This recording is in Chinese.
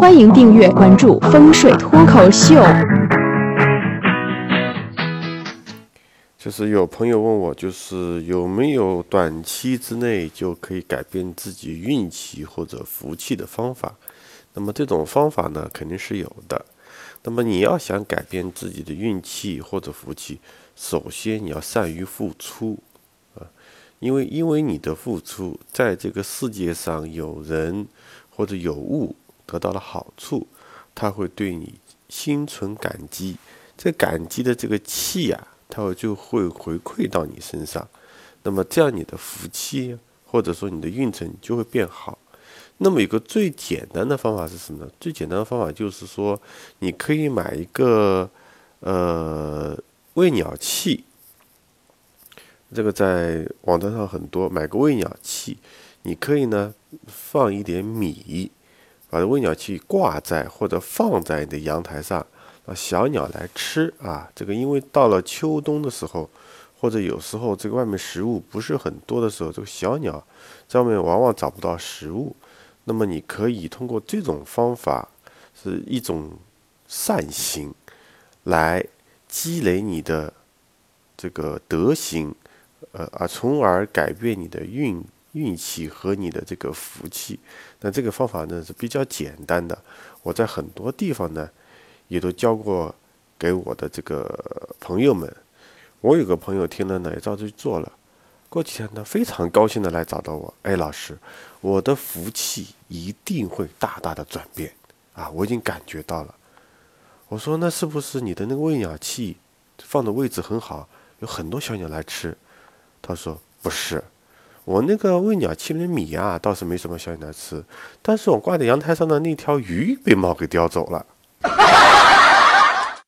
欢迎订阅关注风水脱口秀。就是有朋友问我，就是有没有短期之内就可以改变自己运气或者福气的方法？那么这种方法呢，肯定是有的。那么你要想改变自己的运气或者福气，首先你要善于付出啊。因为，因为你的付出，在这个世界上有人或者有物得到了好处，他会对你心存感激。这感激的这个气呀，他会就会回馈到你身上。那么这样你的福气或者说你的运程就会变好。那么有个最简单的方法是什么呢？最简单的方法就是说，你可以买一个呃喂鸟器。这个在网站上很多，买个喂鸟器，你可以呢放一点米，把这喂鸟器挂在或者放在你的阳台上，让小鸟来吃啊。这个因为到了秋冬的时候，或者有时候这个外面食物不是很多的时候，这个小鸟在外面往往找不到食物。那么你可以通过这种方法，是一种善行，来积累你的这个德行。呃啊，从而改变你的运运气和你的这个福气。那这个方法呢是比较简单的，我在很多地方呢也都教过给我的这个朋友们。我有个朋友听了呢也照着去做了，过几天呢非常高兴的来找到我，哎，老师，我的福气一定会大大的转变啊，我已经感觉到了。我说那是不是你的那个喂鸟器放的位置很好，有很多小鸟来吃？他说：“不是，我那个喂鸟器里的米啊，倒是没什么小鸟吃，但是我挂在阳台上的那条鱼被猫给叼走了。”